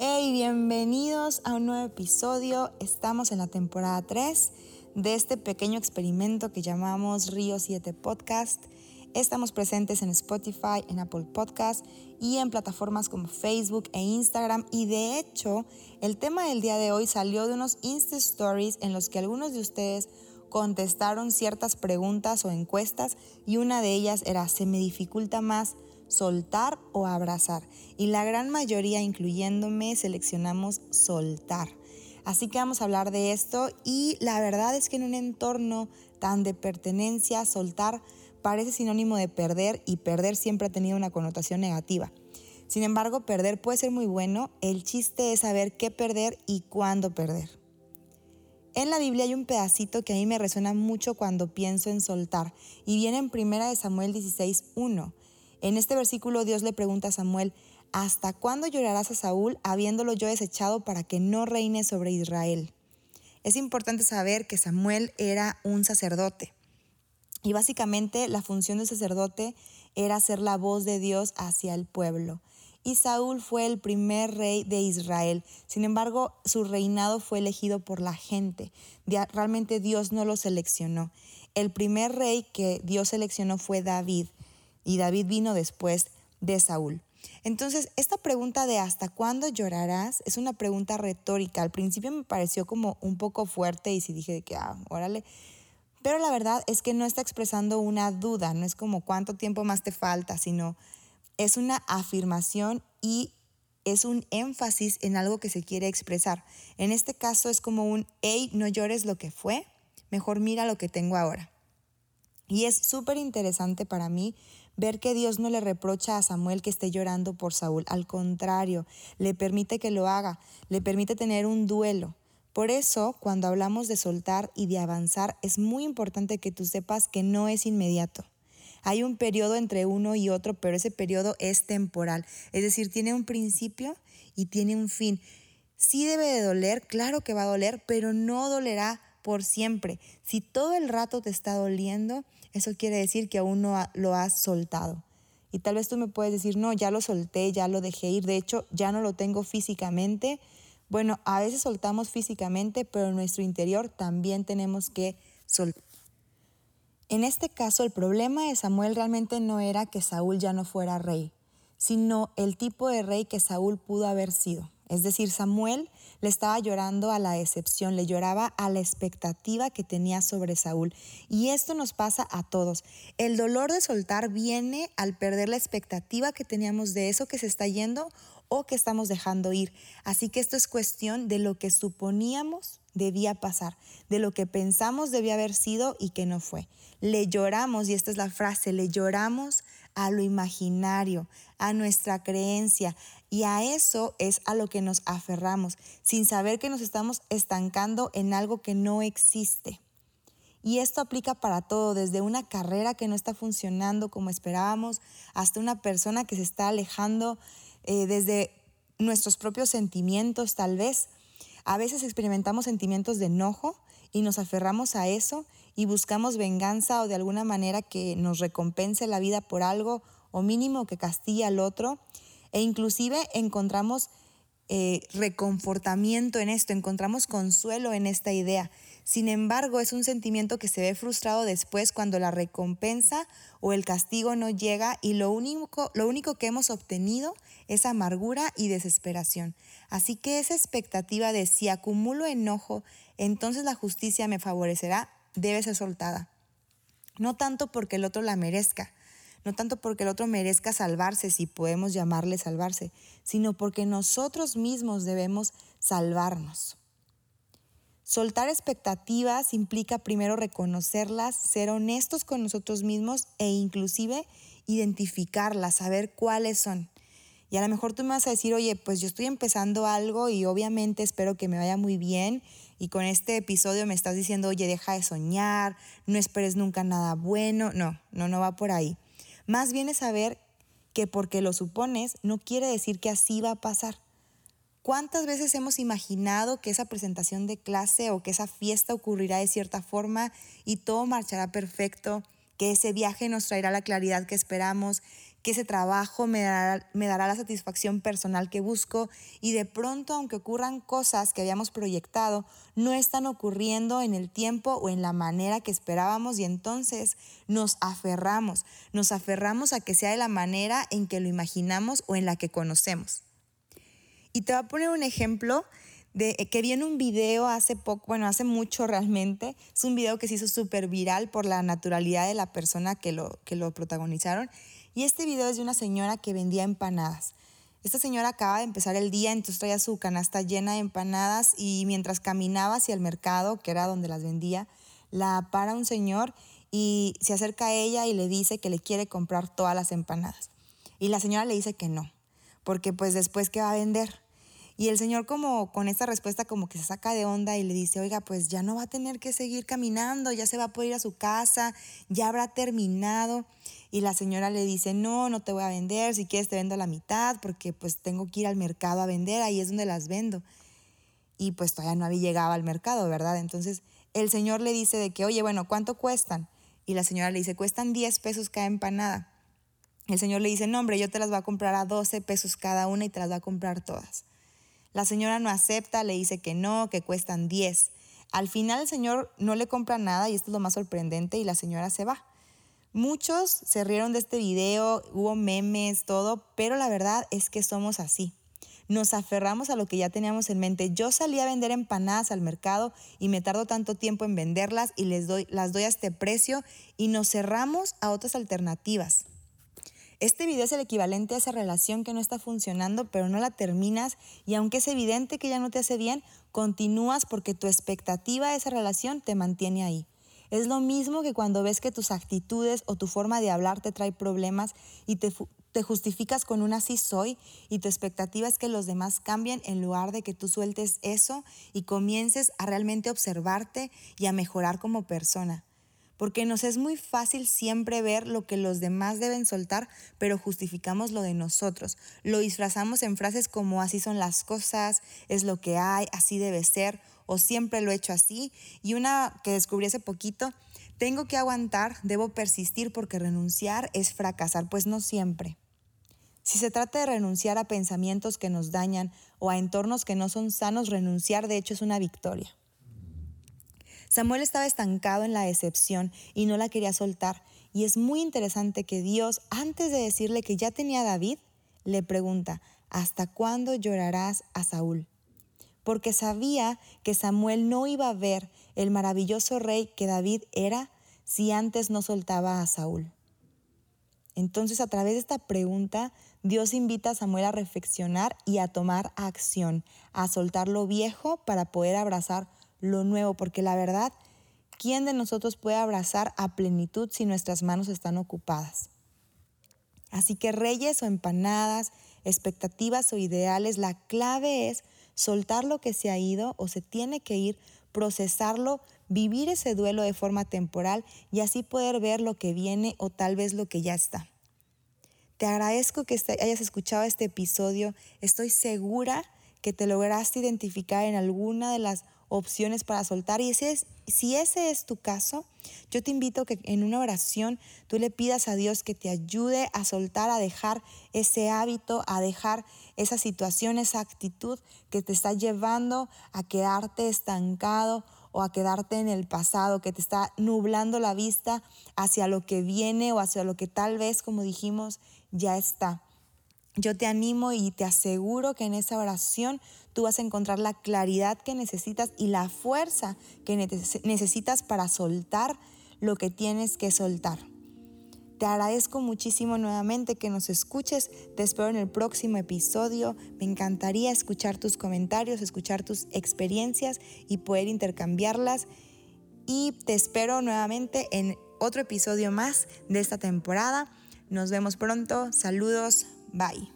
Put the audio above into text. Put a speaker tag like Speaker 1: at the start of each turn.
Speaker 1: Hey, bienvenidos a un nuevo episodio. Estamos en la temporada 3 de este pequeño experimento que llamamos Río 7 Podcast. Estamos presentes en Spotify, en Apple Podcast y en plataformas como Facebook e Instagram. Y de hecho, el tema del día de hoy salió de unos Insta Stories en los que algunos de ustedes contestaron ciertas preguntas o encuestas y una de ellas era, ¿se me dificulta más soltar o abrazar. Y la gran mayoría, incluyéndome, seleccionamos soltar. Así que vamos a hablar de esto y la verdad es que en un entorno tan de pertenencia, soltar parece sinónimo de perder y perder siempre ha tenido una connotación negativa. Sin embargo, perder puede ser muy bueno, el chiste es saber qué perder y cuándo perder. En la Biblia hay un pedacito que a mí me resuena mucho cuando pienso en soltar y viene en 1 Samuel 16.1 en este versículo Dios le pregunta a Samuel, ¿hasta cuándo llorarás a Saúl habiéndolo yo desechado para que no reine sobre Israel? Es importante saber que Samuel era un sacerdote y básicamente la función del sacerdote era ser la voz de Dios hacia el pueblo. Y Saúl fue el primer rey de Israel. Sin embargo, su reinado fue elegido por la gente. Realmente Dios no lo seleccionó. El primer rey que Dios seleccionó fue David y David vino después de Saúl. Entonces, esta pregunta de hasta cuándo llorarás es una pregunta retórica. Al principio me pareció como un poco fuerte y sí dije que, ah, órale. Pero la verdad es que no está expresando una duda, no es como cuánto tiempo más te falta, sino es una afirmación y es un énfasis en algo que se quiere expresar. En este caso es como un, hey, no llores lo que fue, mejor mira lo que tengo ahora. Y es súper interesante para mí ver que Dios no le reprocha a Samuel que esté llorando por Saúl. Al contrario, le permite que lo haga, le permite tener un duelo. Por eso, cuando hablamos de soltar y de avanzar, es muy importante que tú sepas que no es inmediato. Hay un periodo entre uno y otro, pero ese periodo es temporal. Es decir, tiene un principio y tiene un fin. Sí debe de doler, claro que va a doler, pero no dolerá por siempre. Si todo el rato te está doliendo, eso quiere decir que aún no lo has soltado. Y tal vez tú me puedes decir, no, ya lo solté, ya lo dejé ir, de hecho ya no lo tengo físicamente. Bueno, a veces soltamos físicamente, pero en nuestro interior también tenemos que soltar. En este caso, el problema de Samuel realmente no era que Saúl ya no fuera rey, sino el tipo de rey que Saúl pudo haber sido. Es decir, Samuel le estaba llorando a la decepción, le lloraba a la expectativa que tenía sobre Saúl. Y esto nos pasa a todos. El dolor de soltar viene al perder la expectativa que teníamos de eso que se está yendo o que estamos dejando ir. Así que esto es cuestión de lo que suponíamos debía pasar, de lo que pensamos debía haber sido y que no fue. Le lloramos, y esta es la frase, le lloramos a lo imaginario, a nuestra creencia, y a eso es a lo que nos aferramos, sin saber que nos estamos estancando en algo que no existe. Y esto aplica para todo, desde una carrera que no está funcionando como esperábamos, hasta una persona que se está alejando, eh, desde nuestros propios sentimientos tal vez. A veces experimentamos sentimientos de enojo y nos aferramos a eso y buscamos venganza o de alguna manera que nos recompense la vida por algo o mínimo que castigue al otro. E inclusive encontramos eh, reconfortamiento en esto, encontramos consuelo en esta idea. Sin embargo, es un sentimiento que se ve frustrado después cuando la recompensa o el castigo no llega y lo único, lo único que hemos obtenido es amargura y desesperación. Así que esa expectativa de si acumulo enojo, entonces la justicia me favorecerá, debe ser soltada. No tanto porque el otro la merezca, no tanto porque el otro merezca salvarse, si podemos llamarle salvarse, sino porque nosotros mismos debemos salvarnos. Soltar expectativas implica primero reconocerlas, ser honestos con nosotros mismos e inclusive identificarlas, saber cuáles son. Y a lo mejor tú me vas a decir, oye, pues yo estoy empezando algo y obviamente espero que me vaya muy bien. Y con este episodio me estás diciendo, oye, deja de soñar, no esperes nunca nada bueno. No, no, no va por ahí. Más bien es saber que porque lo supones no quiere decir que así va a pasar. ¿Cuántas veces hemos imaginado que esa presentación de clase o que esa fiesta ocurrirá de cierta forma y todo marchará perfecto, que ese viaje nos traerá la claridad que esperamos, que ese trabajo me dará, me dará la satisfacción personal que busco y de pronto, aunque ocurran cosas que habíamos proyectado, no están ocurriendo en el tiempo o en la manera que esperábamos y entonces nos aferramos, nos aferramos a que sea de la manera en que lo imaginamos o en la que conocemos. Y te voy a poner un ejemplo de que vi en un video hace poco, bueno, hace mucho realmente. Es un video que se hizo súper viral por la naturalidad de la persona que lo, que lo protagonizaron. Y este video es de una señora que vendía empanadas. Esta señora acaba de empezar el día, entonces traía su canasta llena de empanadas y mientras caminaba hacia el mercado, que era donde las vendía, la para un señor y se acerca a ella y le dice que le quiere comprar todas las empanadas. Y la señora le dice que no, porque pues después qué va a vender. Y el Señor como con esta respuesta como que se saca de onda y le dice, oiga, pues ya no va a tener que seguir caminando, ya se va a poder ir a su casa, ya habrá terminado. Y la señora le dice, no, no te voy a vender, si quieres te vendo la mitad porque pues tengo que ir al mercado a vender, ahí es donde las vendo. Y pues todavía no había llegado al mercado, ¿verdad? Entonces el Señor le dice de que, oye, bueno, ¿cuánto cuestan? Y la señora le dice, cuestan 10 pesos cada empanada. El Señor le dice, no, hombre, yo te las voy a comprar a 12 pesos cada una y te las voy a comprar todas. La señora no acepta, le dice que no, que cuestan 10. Al final el señor no le compra nada y esto es lo más sorprendente y la señora se va. Muchos se rieron de este video, hubo memes, todo, pero la verdad es que somos así. Nos aferramos a lo que ya teníamos en mente. Yo salí a vender empanadas al mercado y me tardo tanto tiempo en venderlas y les doy, las doy a este precio y nos cerramos a otras alternativas. Este video es el equivalente a esa relación que no está funcionando, pero no la terminas y aunque es evidente que ya no te hace bien, continúas porque tu expectativa de esa relación te mantiene ahí. Es lo mismo que cuando ves que tus actitudes o tu forma de hablar te trae problemas y te, justificas con un así soy y tu expectativa es que los demás cambien en lugar de que tú sueltes eso y comiences a realmente observarte y a mejorar como persona porque nos es muy fácil siempre ver lo que los demás deben soltar, pero justificamos lo de nosotros. Lo disfrazamos en frases como así son las cosas, es lo que hay, así debe ser, o siempre lo he hecho así. Y una que descubrí hace poquito, tengo que aguantar, debo persistir porque renunciar es fracasar, pues no siempre. Si se trata de renunciar a pensamientos que nos dañan o a entornos que no son sanos, renunciar de hecho es una victoria. Samuel estaba estancado en la decepción y no la quería soltar. Y es muy interesante que Dios, antes de decirle que ya tenía a David, le pregunta, ¿hasta cuándo llorarás a Saúl? Porque sabía que Samuel no iba a ver el maravilloso rey que David era si antes no soltaba a Saúl. Entonces, a través de esta pregunta, Dios invita a Samuel a reflexionar y a tomar acción, a soltar lo viejo para poder abrazar lo nuevo, porque la verdad, ¿quién de nosotros puede abrazar a plenitud si nuestras manos están ocupadas? Así que reyes o empanadas, expectativas o ideales, la clave es soltar lo que se ha ido o se tiene que ir, procesarlo, vivir ese duelo de forma temporal y así poder ver lo que viene o tal vez lo que ya está. Te agradezco que hayas escuchado este episodio. Estoy segura que te lograste identificar en alguna de las opciones para soltar. Y es, si ese es tu caso, yo te invito a que en una oración tú le pidas a Dios que te ayude a soltar, a dejar ese hábito, a dejar esa situación, esa actitud que te está llevando a quedarte estancado o a quedarte en el pasado, que te está nublando la vista hacia lo que viene o hacia lo que tal vez, como dijimos, ya está. Yo te animo y te aseguro que en esa oración tú vas a encontrar la claridad que necesitas y la fuerza que necesitas para soltar lo que tienes que soltar. Te agradezco muchísimo nuevamente que nos escuches. Te espero en el próximo episodio. Me encantaría escuchar tus comentarios, escuchar tus experiencias y poder intercambiarlas. Y te espero nuevamente en otro episodio más de esta temporada. Nos vemos pronto. Saludos. Bye.